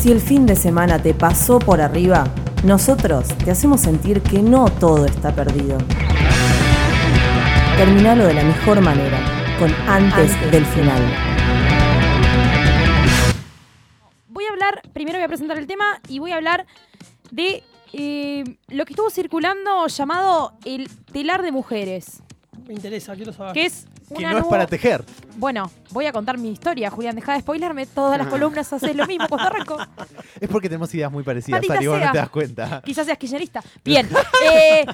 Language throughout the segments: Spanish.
Si el fin de semana te pasó por arriba, nosotros te hacemos sentir que no todo está perdido. Terminalo de la mejor manera, con antes, del final. Voy a hablar, primero voy a presentar el tema y voy a hablar de eh, lo que estuvo circulando llamado el telar de mujeres. Me interesa, quiero saber. Que es Que no es para tejer. Bueno, voy a contar mi historia, Julián. Deja de spoilerme. Todas las columnas haces lo mismo cuando arranco. Es porque tenemos ideas muy parecidas, Ari, vos no te das cuenta. Quizás seas kirchnerista. Bien. eh,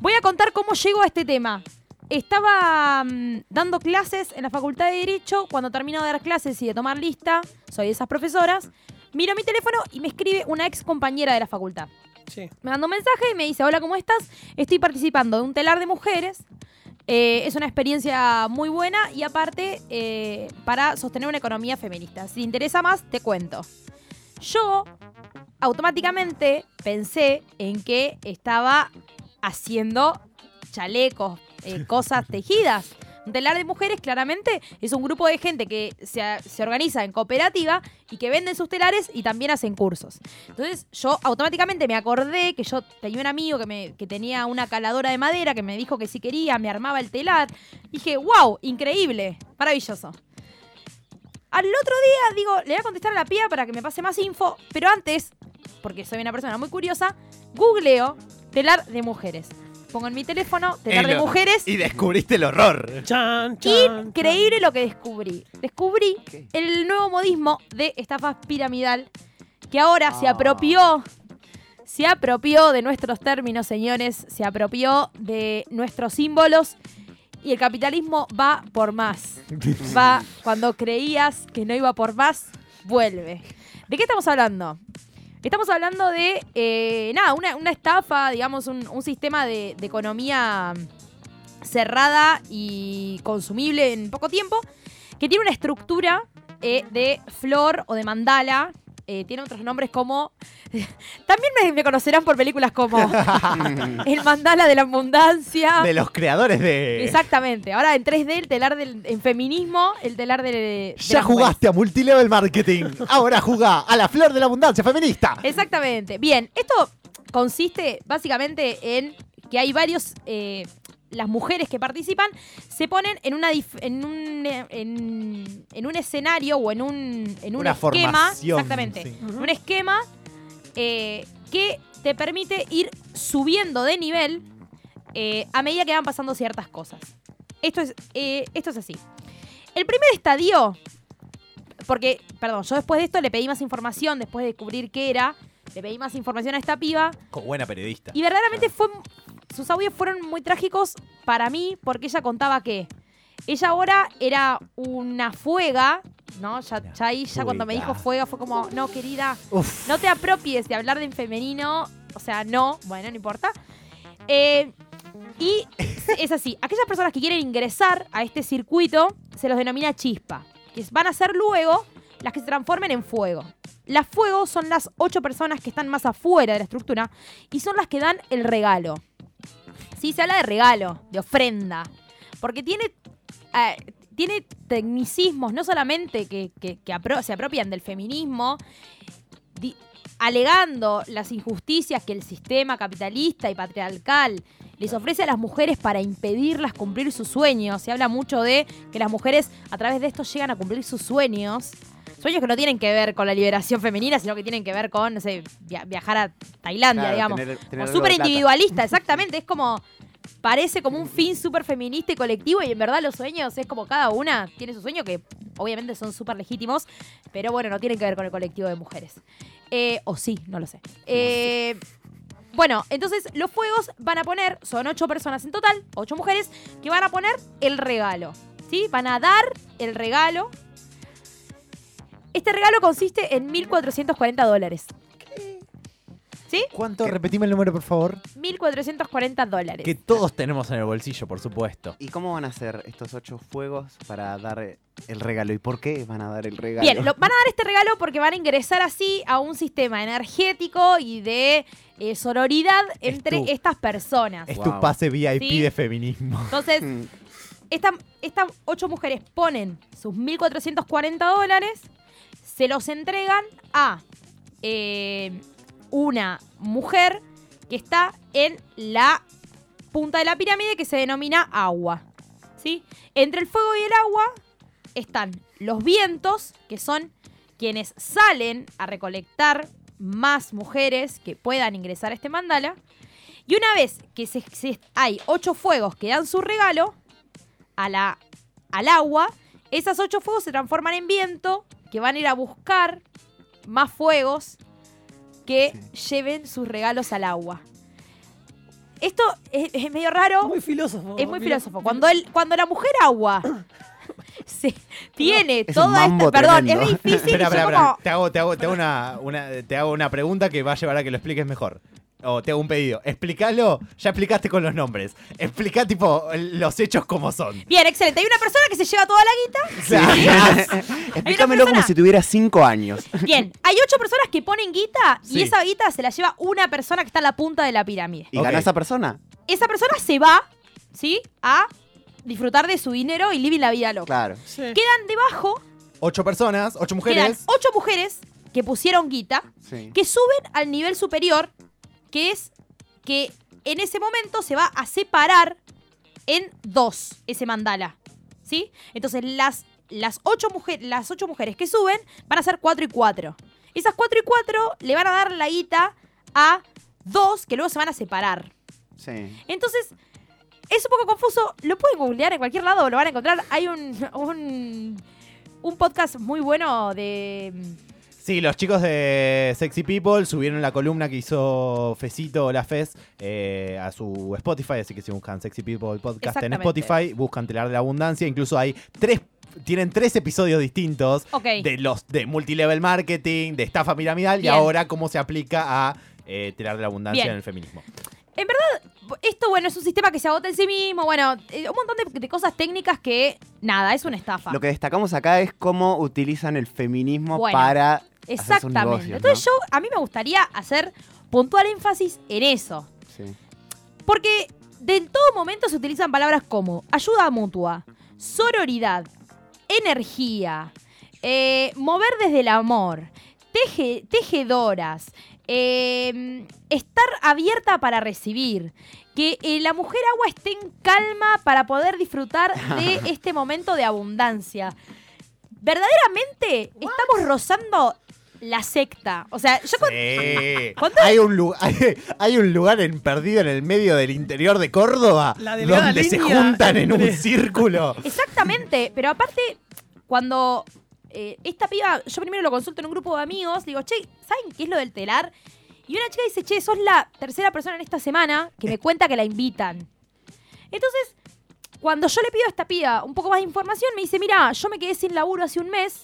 voy a contar cómo llego a este tema. Estaba mm, dando clases en la Facultad de Derecho. Cuando termino de dar clases y de tomar lista, soy de esas profesoras. Miro mi teléfono y me escribe una ex compañera de la facultad. Sí. Me manda un mensaje y me dice, hola, ¿cómo estás? Estoy participando de un telar de mujeres. Eh, es una experiencia muy buena y aparte eh, para sostener una economía feminista. Si te interesa más, te cuento. Yo automáticamente pensé en que estaba haciendo chalecos, eh, cosas tejidas. Un telar de mujeres claramente es un grupo de gente que se, se organiza en cooperativa y que venden sus telares y también hacen cursos. Entonces yo automáticamente me acordé que yo tenía un amigo que, que tenía una caladora de madera que me dijo que si quería me armaba el telar. Dije, wow, increíble, maravilloso. Al otro día digo, le voy a contestar a la pía para que me pase más info, pero antes, porque soy una persona muy curiosa, googleo telar de mujeres. Pongo en mi teléfono telar de mujeres Y descubriste el horror. Chan, chan, Increíble lo que descubrí. Descubrí ¿Qué? el nuevo modismo de estafa piramidal que ahora se Ah. apropió. Se apropió de nuestros términos, señores. Se apropió de nuestros símbolos. Y el capitalismo va por más. Va cuando creías que no iba por más, vuelve. ¿De qué estamos hablando? Estamos hablando de, eh, nada, una, estafa, digamos, un, un sistema de, de economía cerrada y consumible en poco tiempo, que tiene una estructura eh, de flor o de mandala. Eh, tiene otros nombres como... También me, me conocerán por películas como El mandala de la abundancia. De los creadores de. Exactamente. Ahora en 3D, el telar del en feminismo, el telar de. de Ya mujeres. jugaste a multilevel marketing. Ahora jugá a la flor de la abundancia feminista. Exactamente. Bien, esto consiste básicamente en que hay varios. eh, las mujeres que participan se ponen en una dif- en un eh, en, en un escenario o en un en un Una esquema formación, exactamente sí. un esquema eh, que te permite ir subiendo de nivel eh, a medida que van pasando ciertas cosas. Esto es eh, esto es así. El primer estadio porque perdón yo después de esto le pedí más información después de descubrir qué era le pedí más información a esta piba. Como buena periodista. y verdaderamente fue, sus audios fueron muy trágicos para mí porque ella contaba que ella ahora era una fuega, ¿no? Ya, ya ahí, ya cuando me dijo fuega fue como, no, querida, Uf. no te apropies de hablar de en femenino. O sea, no, bueno, no importa. Eh, y es así, aquellas personas que quieren ingresar a este circuito se los denomina chispa, que van a ser luego las que se transformen en fuego. Las fuego son las ocho personas que están más afuera de la estructura y son las que dan el regalo. Sí, se habla de regalo, de ofrenda, porque tiene, eh, tiene tecnicismos, no solamente que, que- que apro- se apropian del feminismo, di- alegando las injusticias que el sistema capitalista y patriarcal les ofrece a las mujeres para impedirlas cumplir sus sueños. Se habla mucho de que las mujeres a través de esto llegan a cumplir sus sueños. Sueños que no tienen que ver con la liberación femenina, sino que tienen que ver con, no sé, via- viajar a Tailandia, Claro, digamos. súper individualista, exactamente. Es como. Parece como un fin súper feminista y colectivo, y en verdad los sueños es como cada una tiene su sueño, que obviamente son súper legítimos, pero bueno, no tienen que ver con el colectivo de mujeres. Eh, o sí, no lo sé. Eh, bueno, entonces los fuegos van a poner, son ocho personas en total, ocho mujeres, que van a poner el regalo. ¿Sí? Van a dar el regalo. Este regalo consiste en 1.440 dólares. ¿Sí? ¿Cuánto? Repetime el número, por favor. 1.440 dólares. Que todos tenemos en el bolsillo, por supuesto. ¿Y cómo van a hacer estos ocho fuegos para dar el regalo? ¿Y por qué van a dar el regalo? Bien, lo- van a dar este regalo porque van a ingresar así a un sistema energético y de eh, sororidad Es entre tu- estas personas. Es Wow. tu pase VIP Sí. de feminismo. Entonces, Mm, esta- estas ocho mujeres ponen sus 1.440 dólares, se los entregan a eh, una mujer que está en la punta de la pirámide que se denomina agua. ¿sí? Entre el fuego y el agua están los vientos, que son quienes salen a recolectar más mujeres que puedan ingresar a este mandala. Y una vez que hay ocho fuegos que dan su regalo a la, al agua, esas ocho fuegos se transforman en viento que van a ir a buscar más fuegos que lleven sus regalos al agua. Esto es, es medio raro. Muy filósofo. Es muy Mira, filósofo. Cuando, el, cuando la mujer agua se, tiene Es un toda esta. Perdón, tremendo. es difícil. Espera, espera, como- espera. Te hago, te, hago, te, hago una, una- te hago una pregunta que va a llevar a que lo expliques mejor. O te hago un pedido. Explícalo. Ya explicaste con los nombres. Explica, tipo, los hechos como son. Bien, excelente. Hay una persona que se lleva toda la guita. Sea, Explícamelo como si tuviera cinco años. Bien, hay ocho personas que ponen guita y Sí. esa guita se la lleva una persona que está en la punta de la pirámide. ¿Y gana esa persona? Esa persona se va, ¿sí? A disfrutar de su dinero y vivir la vida loca. Claro. Sí. Quedan debajo, ocho personas, ocho quedan mujeres. ocho mujeres que pusieron guita, Sí. que suben al nivel superior, que es que en ese momento se va a separar en dos ese mandala. ¿Sí? Entonces las, las, ocho, mujer- las ocho mujeres que suben van a ser cuatro y cuatro. Esas cuatro y cuatro le van a dar la guita a dos que luego se van a separar. Sí. Entonces, es un poco confuso. Lo pueden googlear en cualquier lado, lo van a encontrar. Hay un, un, un podcast muy bueno de... Sí, los chicos de Sexy People subieron la columna que hizo Fecito La Fez eh, a su Spotify, así que si buscan Sexy People Podcast en. Spotify, buscan Telar de la Abundancia, incluso hay tres, tienen tres episodios distintos de los de multilevel marketing, de estafa piramidal Bien. y ahora cómo se aplica a eh, Telar de la Abundancia Bien. en el feminismo. En verdad, esto, bueno, es un sistema que se agota en sí mismo. Bueno, eh, un montón de, de cosas técnicas que, nada, es una estafa. Lo que destacamos acá es cómo utilizan el feminismo Bueno, para Exactamente. Entonces ¿no? yo, a mí me gustaría hacer puntual énfasis en eso. Sí. Porque de en todo momento se utilizan palabras como ayuda mutua, sororidad, energía, eh, mover desde el amor, teje- tejedoras, eh, estar abierta para recibir, que eh, la mujer agua esté en calma para poder disfrutar de este momento de abundancia. Verdaderamente estamos rozando la secta. O sea, yo Sí. Hay un, lu- hay, hay un lugar en perdido en el medio del interior de Córdoba donde se juntan en un círculo. Exactamente, pero aparte, cuando eh, esta piba, yo primero lo consulto en un grupo de amigos, digo, che, ¿saben qué es lo del telar? Y una chica dice, che, sos la tercera persona en esta semana que me cuenta que la invitan. Entonces, cuando yo le pido a esta piba un poco más de información, me dice, mira, yo me quedé sin laburo hace un mes.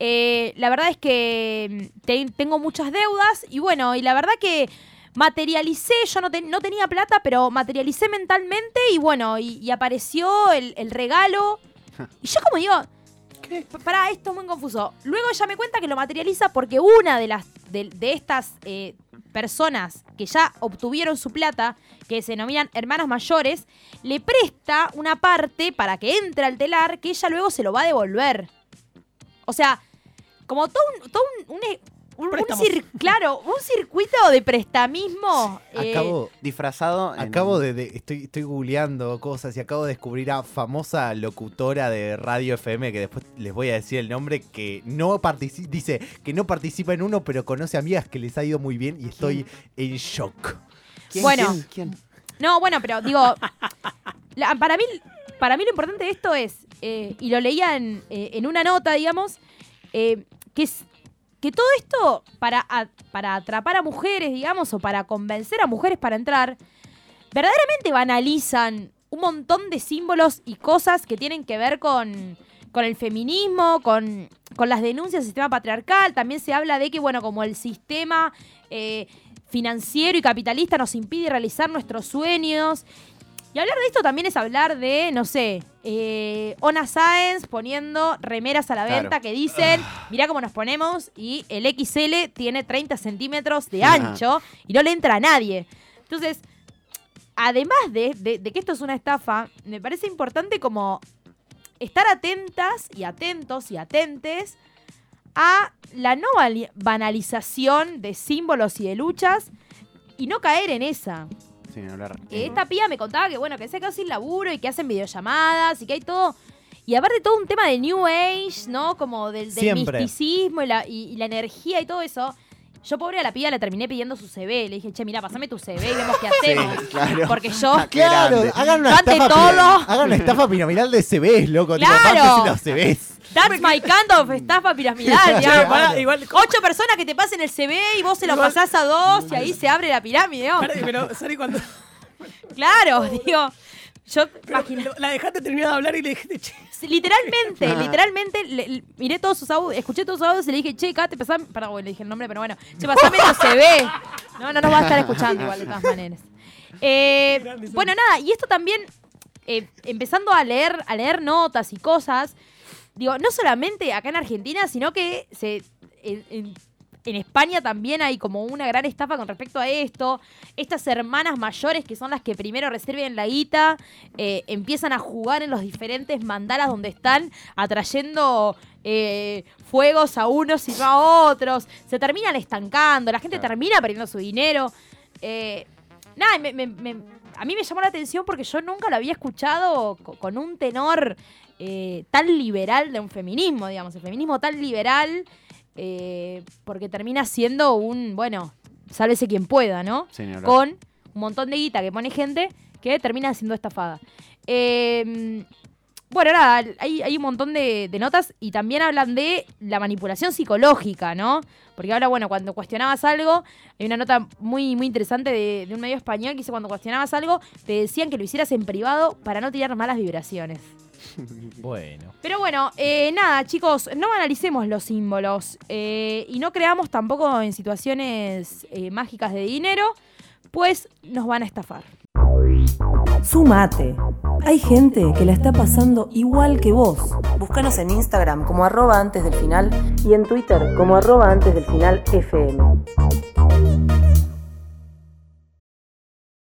Eh, la verdad es que mm, te- tengo muchas deudas y bueno, y la verdad que materialicé, yo no, te- no tenía plata, pero materialicé mentalmente y bueno, y, y apareció el, el regalo. Y yo como digo, para esto es muy confuso. Luego ella me cuenta que lo materializa porque una de las de, de estas eh, personas que ya obtuvieron su plata, que se denominan hermanos mayores, le presta una parte para que entre al telar que ella luego se lo va a devolver. O sea, como todo un, todo un, un- un- un Préstamos. cir- claro, un circuito de prestamismo. eh, Acabo, Disfrazado. en- Acabo de, de- estoy, estoy googleando cosas y acabo de descubrir a famosa locutora de Radio FM que después les voy a decir el nombre que no participa, dice que no participa en uno pero conoce amigas que les ha ido muy bien y estoy en shock. ¿Quién, Bueno. quién, quién? No, bueno, pero digo, la- para, mí, para mí lo importante de esto es, eh, y lo leía en, eh, en una nota, digamos, eh, que es que todo esto para, a- para atrapar a mujeres, digamos, o para convencer a mujeres para entrar, verdaderamente banalizan un montón de símbolos y cosas que tienen que ver con, con el feminismo, con, con las denuncias del sistema patriarcal. También se habla de que, bueno, como el sistema eh, financiero y capitalista nos impide realizar nuestros sueños. Y hablar de esto también es hablar de, no sé, eh, Ona Science poniendo remeras a la Claro. venta que dicen, mirá cómo nos ponemos y el XL tiene 30 centímetros de ancho y no le entra a nadie. Entonces, además de, de- de que esto es una estafa, me parece importante como estar atentas y atentos y atentes a la no banalización de símbolos y de luchas y no caer en esa. Sin hablar. Esta piba me contaba que, bueno, que se quedó sin laburo y que hacen videollamadas y que hay todo. Y aparte todo un tema de New Age, ¿no? Como del, misticismo y la, y- y la energía y todo eso. Yo, pobre a la piba, le terminé pidiendo su CV. Le dije, che, mira, pasame tu CV y vemos qué hacemos. claro. Porque yo. Ah, Claro, hagan una, estafa, todo. hagan una estafa piramidal de CVs, loco. Tipo, Claro. mándense los CVs. That's my kind of estafa piramidal, digamos. igual, Ocho personas que te pasen el CV y vos se lo Igual- pasás a dos y ahí se abre la pirámide, pero Sari, cuando Claro, digo. Yo, pero la dejaste terminar de hablar y le dijiste, che, Literalmente, literalmente, le- le- miré todos sus audios, escuché todos sus audios y le dije, che, Kate, pasame, perdón, güey, le dije el nombre, pero bueno, che, pasame no se ve. No, no nos va a estar escuchando igual, de todas maneras. Eh, bueno, nada, y esto también, eh, empezando a leer, a leer notas y cosas, digo, no solamente acá en Argentina, sino que se, en, en- en España también hay como una gran estafa con respecto a esto. Estas hermanas mayores que son las que primero reciben la guita, eh, empiezan a jugar en los diferentes mandalas donde están, atrayendo eh, fuegos a unos y no a otros. Se terminan estancando, la gente termina perdiendo su dinero. Eh, nada, me- me- me- a mí me llamó la atención porque yo nunca lo había escuchado co- con un tenor tan liberal de un feminismo, digamos, el feminismo tan liberal, eh, porque termina siendo un, bueno, sálvese quien pueda, ¿no? Hablar. Con un montón de guita que pone gente que termina siendo estafada. Eh, bueno, nada, hay, hay un montón de, de notas y también hablan de la manipulación psicológica, ¿no? Porque ahora, bueno, cuando cuestionabas algo, hay una nota muy, muy interesante de, de un medio español que dice cuando cuestionabas algo, te decían que lo hicieras en privado para no tirar malas vibraciones. Bueno. Pero bueno, eh, nada, chicos, no analicemos los símbolos eh, y no creamos tampoco en situaciones eh, mágicas de dinero, pues nos van a estafar. Sumate. Hay gente que la está pasando igual que vos. Búscanos en Instagram como arroba antes del final y en Twitter como arroba antes del final FM.